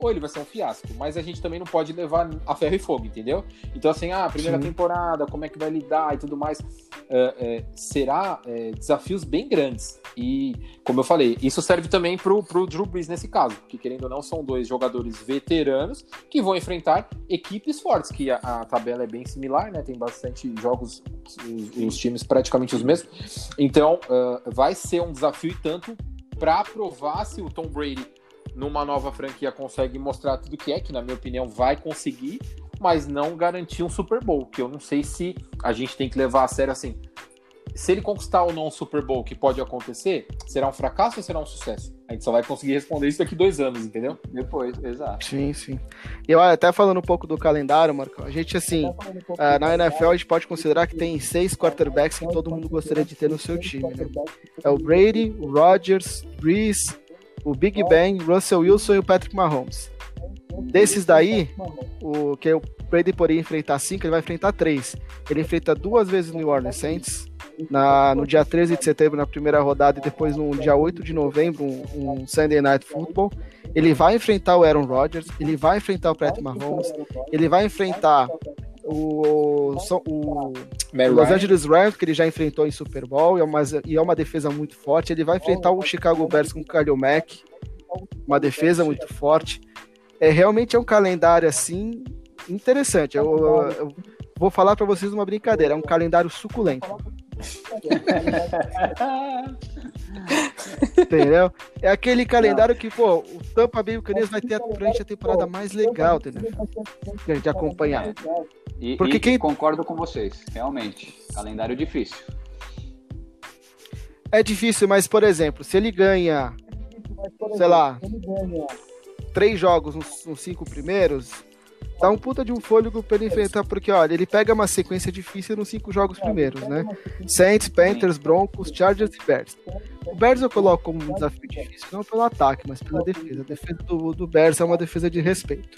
ou ele vai ser um fiasco. Mas a gente também não pode levar a ferro e fogo, entendeu? Então, assim, ah, primeira Sim. temporada, como é que vai lidar e tudo mais. É, é, será é, desafios bem grandes. E, como eu falei, isso serve também pro, pro Drew Brees nesse caso, que querendo ou não, são dois jogadores veteranos que vão enfrentar equipes fortes, que a, a tabela é bem similar, né? Tem bastante jogos, os, os times praticamente os mesmos. Então, uh, vai ser um desafio e tanto para provar se o Tom Brady numa nova franquia consegue mostrar tudo que é, que na minha opinião vai conseguir, mas não garantir um Super Bowl, que eu não sei se a gente tem que levar a sério assim. Se ele conquistar ou não um Super Bowl, que pode acontecer, será um fracasso ou será um sucesso? A gente só vai conseguir responder isso daqui dois anos, entendeu? Depois, exato. Sim, sim. E eu até falando um pouco do calendário, Marco, a gente, assim, um uh, na NFL a gente pode considerar que tem seis quarterbacks que todo mundo gostaria de ter no seu time, né? É o Brady, o Rodgers, Breeze, o Big Ben, Russell Wilson e o Patrick Mahomes. Desses daí, o que o Brady poderia enfrentar cinco, ele vai enfrentar três. Ele enfrenta duas vezes o New Orleans Saints, na, no dia 13 de setembro, na primeira rodada, e depois no dia 8 de novembro, um, um Sunday Night Football. Ele vai enfrentar o Aaron Rodgers, ele vai enfrentar o Patrick Mahomes, ele vai enfrentar o, o, o Los Angeles Rams, que ele já enfrentou em Super Bowl, e é, uma, e é uma defesa muito forte. Ele vai enfrentar o Chicago Bears com o Khalil Mack, uma defesa muito forte. É, realmente é um calendário assim interessante. Eu, eu, eu vou falar para vocês uma brincadeira, é um calendário suculento. entendeu? É aquele calendário que, pô, o Tampa Bay Buccaneers vai ter durante a temporada mais legal, entendeu? Gente acompanhar. E, Porque e, quem... concordo com vocês, realmente. Calendário difícil. É difícil, mas, por exemplo, se ele ganha, sei lá, três jogos nos, nos cinco primeiros, dá um puta de um fôlego pra ele enfrentar, porque, olha, ele pega uma sequência difícil nos cinco jogos primeiros, né? Saints, Panthers, Broncos, Chargers e Bears. O Bears eu coloco como um desafio difícil, não pelo ataque, mas pela defesa. A defesa do, do Bears é uma defesa de respeito.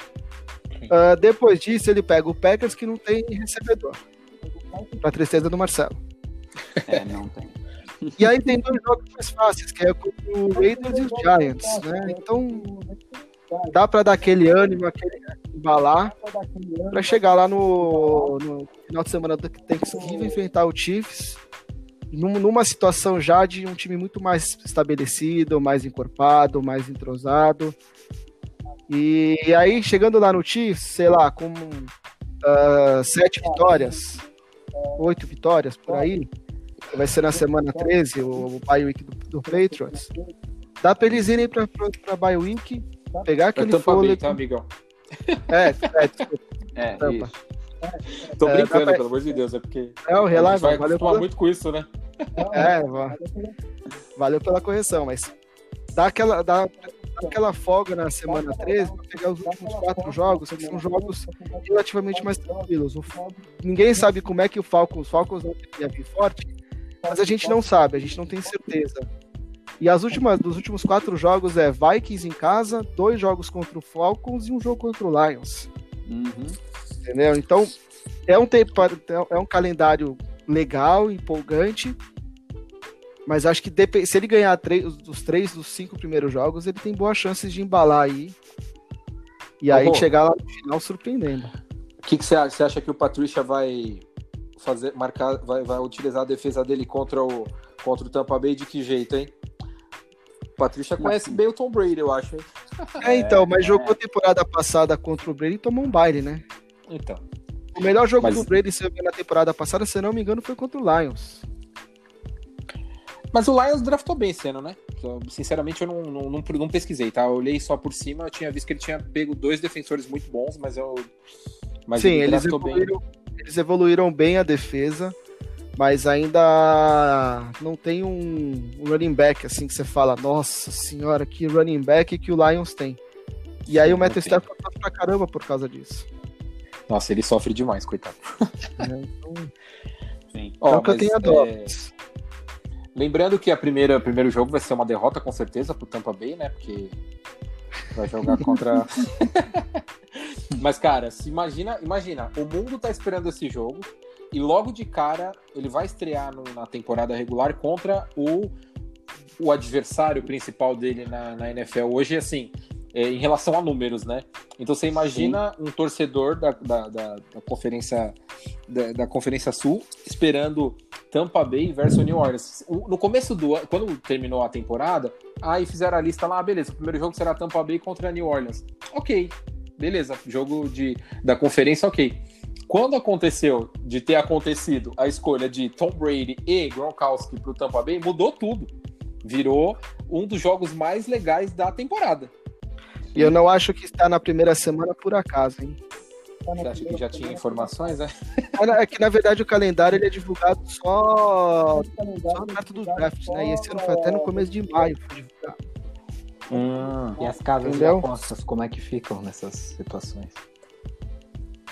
Uh, depois disso, ele pega o Packers, que não tem recebedor. Pra tristeza do Marcelo. É, não tem. E aí tem dois jogos mais fáceis, que é contra o Raiders e os Giants, né? Então dá para dar aquele ânimo, aquele embalar, para chegar lá no, no, final de semana do Thanksgiving, enfrentar o Chiefs, numa situação já de um time muito mais estabelecido, mais encorpado, mais entrosado. E, e aí, chegando lá no Chiefs, sei lá, com uh, sete vitórias, oito vitórias por aí, vai ser na semana 13, o, o bye week do, do Patriots. Dá pra eles irem pra, pra, pra bye week Pegar aquele fôlego. tá, amigão? É, é, é tampa. isso. Tô é, brincando, pra... pelo amor de Deus, é porque. É, o relato vai valeu pela... muito com isso, né? É, valeu pela correção, mas dá aquela, dá aquela folga na semana 13 para pegar os últimos quatro jogos, que são jogos relativamente mais tranquilos. O, ninguém sabe como é que o Falcons, Falcons ia vir forte, mas a gente não sabe, a gente não tem certeza. E as últimas, dos últimos quatro jogos é Vikings em casa, dois jogos contra o Falcons e um jogo contra o Lions. Uhum. Entendeu? Então, é um, tempo, é um calendário legal, empolgante, mas acho que se ele ganhar três, os três dos cinco primeiros jogos, ele tem boas chances de embalar aí. E aí chegar lá no final surpreendendo. O que, que você acha? Você acha que o Patrícia vai fazer, marcar, vai, vai utilizar a defesa dele contra o, contra o Tampa Bay de que jeito, hein? Patrícia conhece bem o Tom Brady, eu acho. Hein? É, então, mas jogou a temporada passada contra o Brady e tomou um baile, né? Então. O melhor jogo mas... do Brady na temporada passada, se não me engano, foi contra o Lions. Mas o Lions draftou bem esse ano, né? Sinceramente, eu não, não, não, não, pesquisei, tá? Eu olhei só por cima, eu tinha visto que ele tinha pego dois defensores muito bons, mas eu. Mas Sim, eles evoluíram, bem. eles evoluíram bem a defesa mas ainda não tem um running back assim que você fala, nossa senhora, que running back que o Lions tem. E aí Sim, o Matthew Stafford tá pra caramba por causa disso. Nossa, ele sofre demais, coitado. É, então... Sim. Então oh, que eu tenho a dó. Lembrando que a primeira primeiro jogo vai ser uma derrota com certeza pro Tampa Bay, né? Porque vai jogar contra Mas cara, se imagina, imagina, o mundo tá esperando esse jogo e logo de cara ele vai estrear no, na temporada regular contra o, o adversário principal dele na, na NFL hoje, assim, é, em relação a números, né? Então você imagina Sim. um torcedor da, da, da, da conferência da, da, Conferência Sul esperando Tampa Bay versus New Orleans. No começo do ano, quando terminou a temporada, aí fizeram a lista lá, ah, beleza, o primeiro jogo será Tampa Bay contra New Orleans. Ok, beleza, jogo de, da conferência, ok. Quando aconteceu de ter acontecido a escolha de Tom Brady e Gronkowski para o Tampa Bay, mudou tudo. Virou um dos jogos mais legais da temporada. E eu não acho que está na primeira semana por acaso, hein? Você acha que já tinha informações, né? É que na verdade o calendário ele é divulgado só, só perto do draft, né? E esse ano foi até no começo de maio foi divulgado. Hum, e as casas Entendeu? de apostas, como é que ficam nessas situações?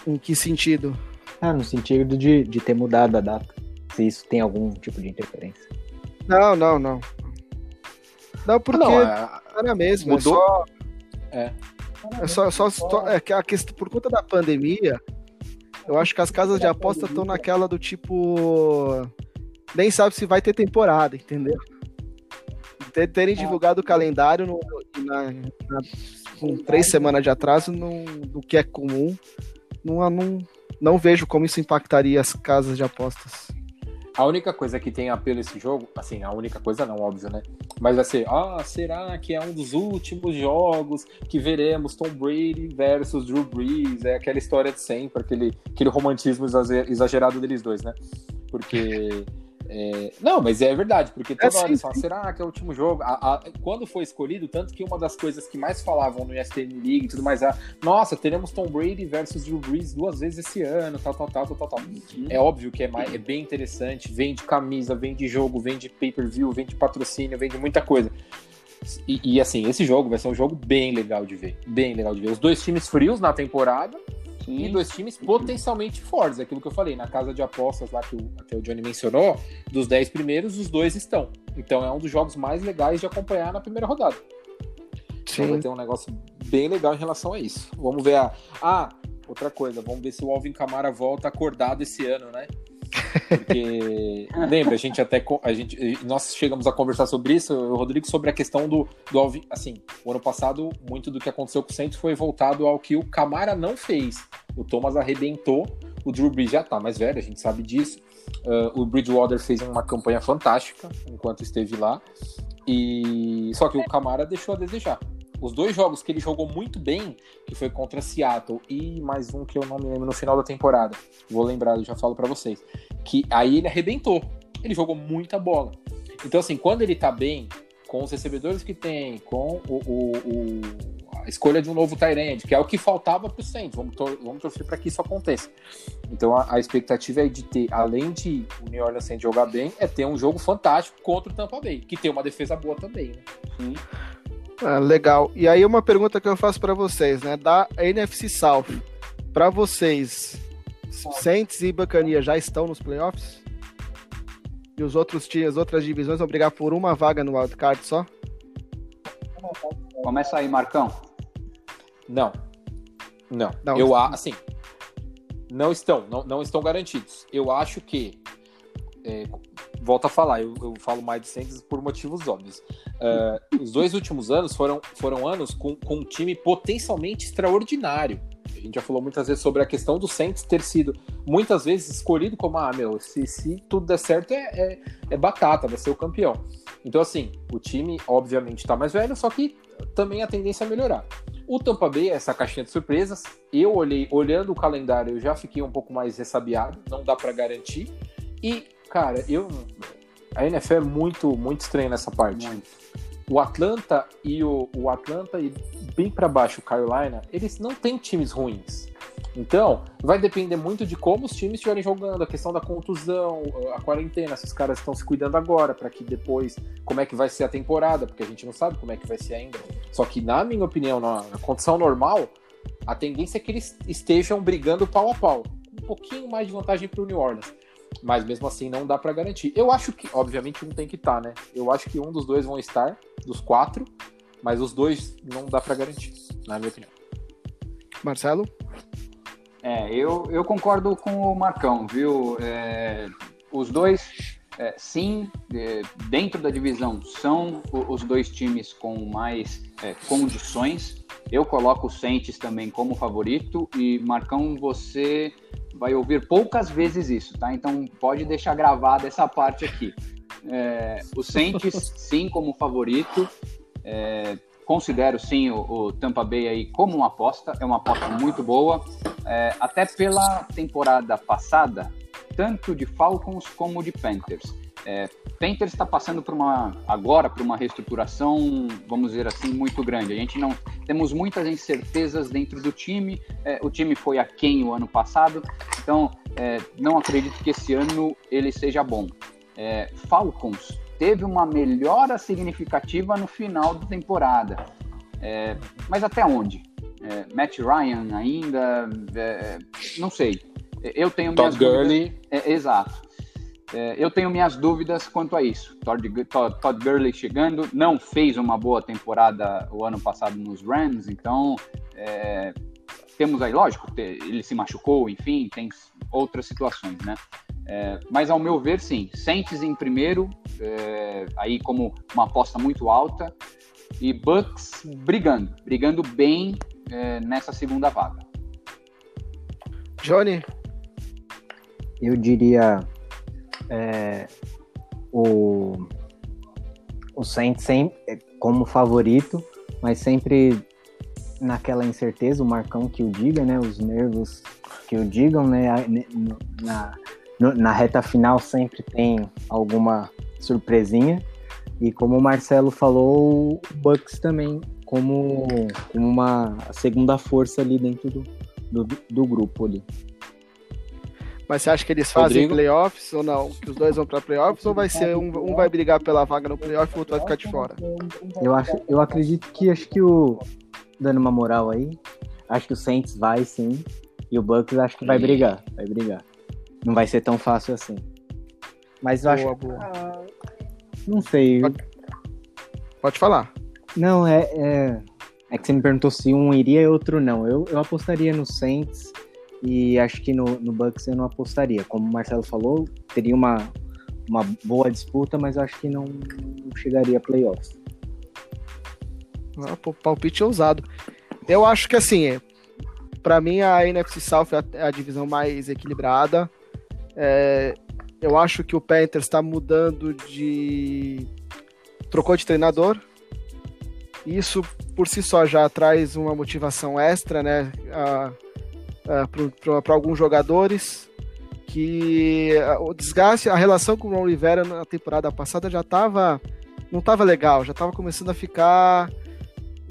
Em que sentido? Ah, no sentido de, de ter mudado a data. Se isso tem algum tipo de interferência. Não, não, não. Não, porque não, é... era mesmo. É mudou? É só... É. É só, só, só é que a questão, por conta da pandemia, eu acho que as casas de aposta estão naquela do tipo. nem sabe se vai ter temporada, entendeu? Terem divulgado o calendário no, na, na, com três semanas de atraso, no, no que é comum, não, não, não vejo como isso impactaria as casas de apostas. A única coisa que tem apelo esse jogo, assim, a única coisa não, óbvio, né? Mas vai ser, ah, será que é um dos últimos jogos que veremos Tom Brady versus Drew Brees? É aquela história de sempre, aquele, aquele romantismo exagerado deles dois, né? Porque é... Não, mas é verdade, porque toda é, hora eles falam, será que é o último jogo? A, a, quando foi escolhido, tanto que uma das coisas que mais falavam no ESPN League e tudo mais, é, nossa, teremos Tom Brady versus Drew Brees duas vezes esse ano, tal, tal, tal, tal, tal, tal. Uhum. É óbvio que é, mais, é bem interessante, vende camisa, vende jogo, vende pay-per-view, vende patrocínio, vende muita coisa. E, e, assim, esse jogo vai ser um jogo bem legal de ver, bem legal de ver. Os dois times frios na temporada, Sim. e dois times potencialmente fortes. É aquilo que eu falei, na casa de apostas lá que o, até o Johnny mencionou, dos 10 primeiros, os dois estão. Então é um dos jogos mais legais de acompanhar na primeira rodada. Sim. Então vai ter um negócio bem legal em relação a isso. Vamos ver a. Ah, outra coisa, vamos ver se o Alvin Camara volta acordado esse ano, né? Porque lembra, a gente até a gente nós chegamos a conversar sobre isso, Rodrigo, sobre a questão do, do assim, o ano passado muito do que aconteceu com o Santos foi voltado ao que o Camara não fez. O Thomas arrebentou, o Drew Brees já tá mais velho, a gente sabe disso. Uh, o Bridgewater fez uma campanha fantástica enquanto esteve lá. E só que o Camara deixou a desejar. Os dois jogos que ele jogou muito bem, que foi contra Seattle e mais um que eu não me lembro no final da temporada. Vou lembrar, eu já falo para vocês. Que aí ele arrebentou. Ele jogou muita bola. Então, assim, quando ele tá bem, com os recebedores que tem, com o, o, o a escolha de um novo Tyrande, que é o que faltava pro Saints. Vamos, tor vamos torcer para que isso aconteça. Então a, a, expectativa é de ter, além de o New Orleans Saints jogar bem, é ter um jogo fantástico contra o Tampa Bay, que tem uma defesa boa também, né? Sim. Ah, legal. E aí uma pergunta que eu faço para vocês, né? Da NFC South, para vocês, Saints e Bacania já estão nos playoffs? E os outros times, as outras divisões vão brigar por uma vaga no wildcard só? Começa aí, Marcão. Não. Não. não eu assim, não estão, não, não estão garantidos. Eu acho que é, volto a falar, eu, eu, falo mais de Saints por motivos óbvios. Uh, os dois últimos anos foram, foram anos com, com um time potencialmente extraordinário. A gente já falou muitas vezes sobre a questão do Saints ter sido muitas vezes escolhido como, ah, meu, se, se tudo der certo é, é, é batata, vai ser o campeão. Então, assim, o time obviamente está mais velho, só que também a tendência é melhorar. O Tampa Bay é essa caixinha de surpresas. Eu olhei, olhando o calendário, eu já fiquei um pouco mais ressabiado, não dá para garantir. E Cara, eu. A NFL é muito, muito estranha nessa parte. Muito. O Atlanta e o, o Atlanta e bem para baixo o Carolina, eles não têm times ruins. Então, vai depender muito de como os times estiverem jogando, a questão da contusão, a quarentena, se os caras estão se cuidando agora, para que depois, como é que vai ser a temporada, porque a gente não sabe como é que vai ser ainda. Só que, na minha opinião, na, na condição normal, a tendência é que eles estejam brigando pau a pau. Um pouquinho mais de vantagem para o New Orleans mas mesmo assim não dá para garantir. Eu acho que, obviamente, um tem que estar, tá, né? Eu acho que um dos dois vão estar, dos quatro, mas os dois não dá para garantir, na minha opinião. Marcelo? É, eu, eu concordo com o Marcão, viu? É, os dois, é, sim, é, dentro da divisão, são os dois times com mais é, condições. Eu coloco o Saints também como favorito e Marcão, você vai ouvir poucas vezes isso, tá? Então pode deixar gravada essa parte aqui. É, o Saints, sim, como favorito. É, considero sim o, o, Tampa Bay aí como uma aposta, é uma aposta muito boa. É, até pela temporada passada, tanto de Falcons como de Panthers. É, está passando por uma agora por uma reestruturação, vamos dizer assim, muito grande. A gente não temos muitas incertezas dentro do time. É, o time foi aquém o ano passado, então é, não acredito que esse ano ele seja bom. É, Falcons teve uma melhora significativa no final da temporada, é, mas até onde? É, Matt Ryan ainda, não sei. Eu tenho Todd Gurley. exato. É, eu tenho minhas dúvidas quanto a isso. Todd, Todd, Todd Gurley chegando, não fez uma boa temporada o ano passado nos Rams, então é, temos aí, lógico, ele se machucou, enfim, tem outras situações, né? É, mas ao meu ver, sim, Saints em primeiro, é, aí como uma aposta muito alta, e Bucks brigando, brigando bem é, nessa segunda vaga. Johnny? Eu diria é, o, o Saints sempre é, como favorito, mas sempre naquela incerteza, o Marcão que o diga, né? Os nervos que o digam, né? Na, na reta final sempre tem alguma surpresinha. E como o Marcelo falou, o Bucks também como, como uma segunda força ali dentro do, do, do grupo ali. Mas você acha que eles fazem Rodrigo? playoffs ou não? Que os dois vão para playoffs ou vai ser um, um vai brigar pela vaga no playoff e o outro vai ficar de fora? Eu acho, eu acredito que acho que o dando uma moral aí, acho que o Saints vai sim e o Bucks acho que vai brigar, vai brigar. Não vai ser tão fácil assim. Mas eu boa, acho boa. Não sei. Pode, pode falar. Não, é, é, é que você me perguntou se um iria e outro não. Eu, eu apostaria no Saints e acho que no, no Bucks eu não apostaria. Como o Marcelo falou, teria uma, uma boa disputa, mas acho que não, não chegaria a playoffs. Ah, palpite ousado. Eu acho que assim, para mim a NFC South é a, é divisão mais equilibrada. É, eu acho que o Panthers está mudando de. trocou de treinador. Isso por si só já traz uma motivação extra, né? Para alguns jogadores. Que o desgaste, a relação com o Ron Rivera na temporada passada já estava. não estava legal, já estava começando a ficar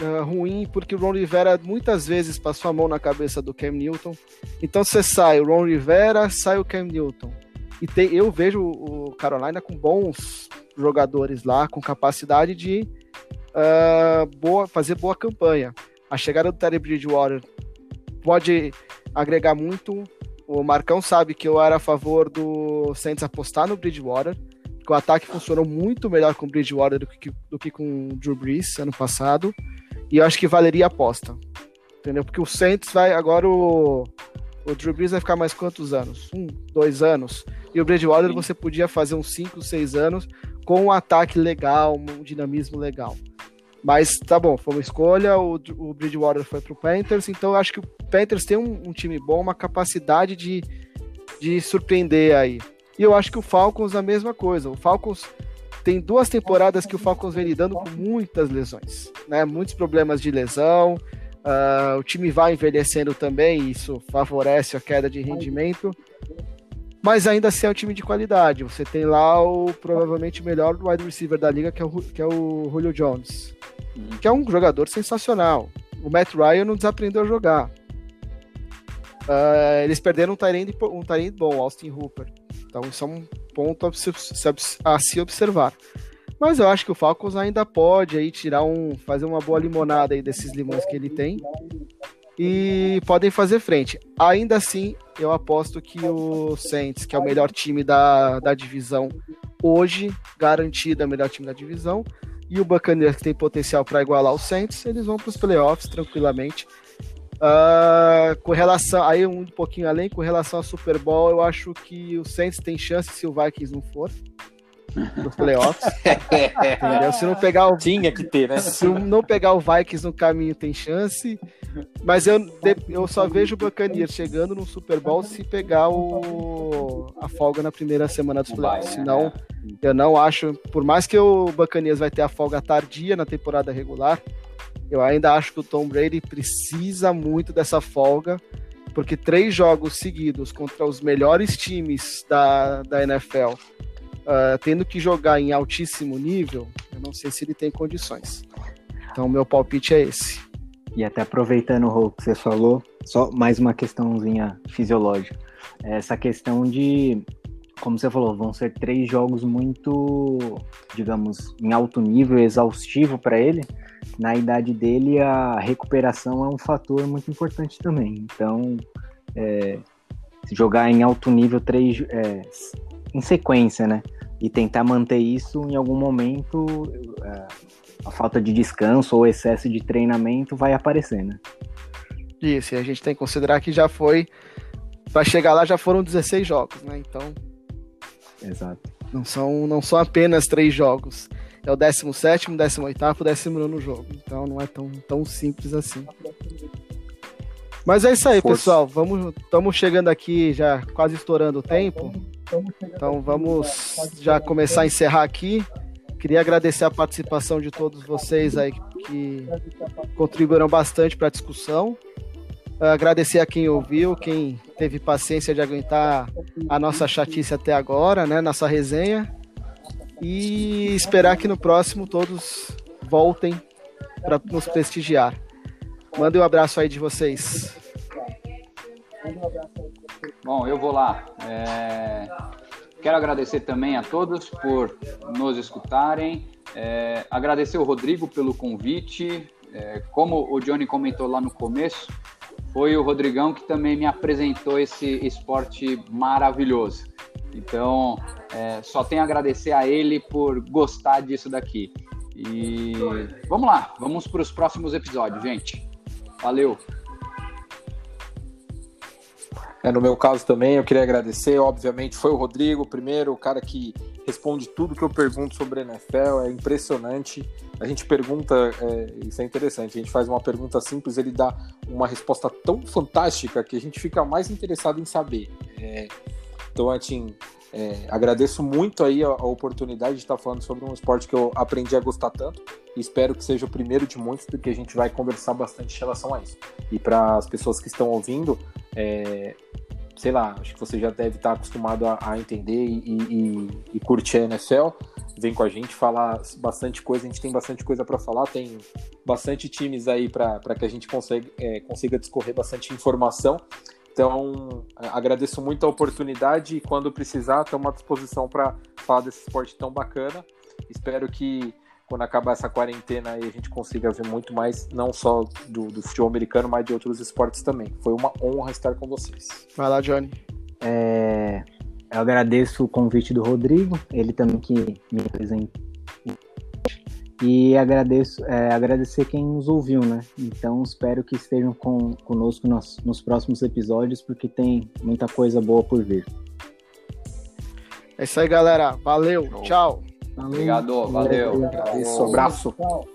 uh, ruim, porque o Ron Rivera muitas vezes passou a mão na cabeça do Cam Newton. Então você sai o Ron Rivera, sai o Cam Newton. E eu vejo o Carolina com bons jogadores lá, com capacidade de uh, boa, fazer boa campanha. A chegada do Terry Bridgewater pode agregar muito. O Marcão sabe que eu era a favor do Saints apostar no Bridgewater, porque o ataque funcionou muito melhor com o Bridgewater do que, do que com o Drew Brees ano passado. E eu acho que valeria a aposta. Entendeu? Porque o Saints vai. Agora o. O Drew Brees vai ficar mais quantos anos? Um, dois anos. E o Bridgewater Sim. você podia fazer uns 5, 6 anos com um ataque legal, um dinamismo legal. Mas tá bom, foi uma escolha. O, o Bridgewater foi pro Panthers, então eu acho que o Panthers tem um, um, time bom, uma capacidade de, de surpreender aí. E eu acho que o Falcons a mesma coisa. O Falcons tem duas temporadas que o Falcons vem lidando com muitas lesões, né? Muitos problemas de lesão. Uh, o time vai envelhecendo também, isso favorece a queda de rendimento. Mas ainda assim é um time de qualidade. Você tem lá o provavelmente melhor wide receiver da liga, que é o, que é o Julio Jones, que é um jogador sensacional. O Matt Ryan não desaprendeu a jogar. Uh, eles perderam um Tyrande um bom, Austin Hooper. Então isso é um ponto a se, a se observar. Mas eu acho que o Falcons ainda pode aí tirar um, fazer uma boa limonada aí desses limões que ele tem e podem fazer frente. Ainda assim, eu aposto que o Saints, que é o melhor time da, da divisão hoje, garantido é o melhor time da divisão, e o Buccaneers que tem potencial para igualar o Saints, eles vão para os playoffs tranquilamente. Uh, com relação, aí um pouquinho além, com relação ao Super Bowl, eu acho que o Saints tem chance se o Vikings não for nos playoffs. entendeu? Se não pegar o tinha que ter, né? Se não pegar o Vikings no caminho tem chance, mas eu, eu só vejo o Buccaneers chegando no Super Bowl se pegar o a folga na primeira semana dos playoffs. Senão, né? eu não acho, por mais que o Buccaneers vai ter a folga tardia na temporada regular, eu ainda acho que o Tom Brady precisa muito dessa folga, porque três jogos seguidos contra os melhores times da, da NFL, uh, tendo que jogar em altíssimo nível, eu não sei se ele tem condições. Então, meu palpite é esse. E até aproveitando o que você falou, só mais uma questãozinha fisiológica. Essa questão de, como você falou, vão ser três jogos muito, digamos, em alto nível, exaustivo para ele na idade dele, a recuperação é um fator muito importante também. Então, é, jogar em alto nível três, é, em sequência, né? E tentar manter isso em algum momento, é, a falta de descanso ou excesso de treinamento vai aparecer, né? Isso, e a gente tem que considerar que já foi. Para chegar lá já foram 16 jogos, né? Então Exato. Não são, não são apenas três jogos. É o 17, 18, 19 jogo. Então não é tão, tão simples assim. Mas é isso aí, Força. pessoal. Vamos, estamos chegando aqui já quase estourando o tempo. Então vamos já começar a encerrar aqui. Queria agradecer a participação de todos vocês aí que contribuíram bastante para a discussão. Agradecer a quem ouviu, quem teve paciência de aguentar a nossa chatice até agora, né? Nossa resenha. E esperar que no próximo todos voltem para nos prestigiar. Mandem um abraço aí de vocês. Bom, eu vou lá. É... Quero agradecer também a todos por nos escutarem. É... Agradecer o Rodrigo pelo convite. É... Como o Johnny comentou lá no começo, foi o Rodrigão que também me apresentou esse esporte maravilhoso. Então, é, só tenho a agradecer a ele por gostar disso daqui. E vamos lá, vamos para os próximos episódios, gente. Valeu! É, no meu caso também, eu queria agradecer, obviamente, foi o Rodrigo, primeiro, o cara que responde tudo que eu pergunto sobre a NFL, é impressionante. A gente pergunta, é, isso é interessante, a gente faz uma pergunta simples, ele dá uma resposta tão fantástica que a gente fica mais interessado em saber. É, então, assim, é, agradeço muito aí a, a, oportunidade de estar falando sobre um esporte que eu aprendi a gostar tanto espero que seja o primeiro de muitos, porque a gente vai conversar bastante em relação a isso. E para as pessoas que estão ouvindo, é, sei lá, acho que você já deve estar acostumado a, a entender e, e, e, curtir a NFL. Vem com a gente falar bastante coisa, a gente tem bastante coisa para falar, tem bastante times aí para que a gente consiga, é, consiga discorrer bastante informação. Então, agradeço muito a oportunidade e quando precisar, estamos à disposição para falar desse esporte tão bacana. Espero que quando acabar essa quarentena aí a gente consiga ver muito mais, não só do, do futebol americano, mas de outros esportes também. Foi uma honra estar com vocês. Vai lá, Johnny. É, eu agradeço o convite do Rodrigo, ele também que me apresentou e agradeço, é, agradecer quem nos ouviu, né? Então espero que estejam com, conosco nos, nos próximos episódios, porque tem muita coisa boa por vir. É isso aí, galera. Valeu. Tchau. Obrigado. Valeu. Agradeço. Abraço. Tchau.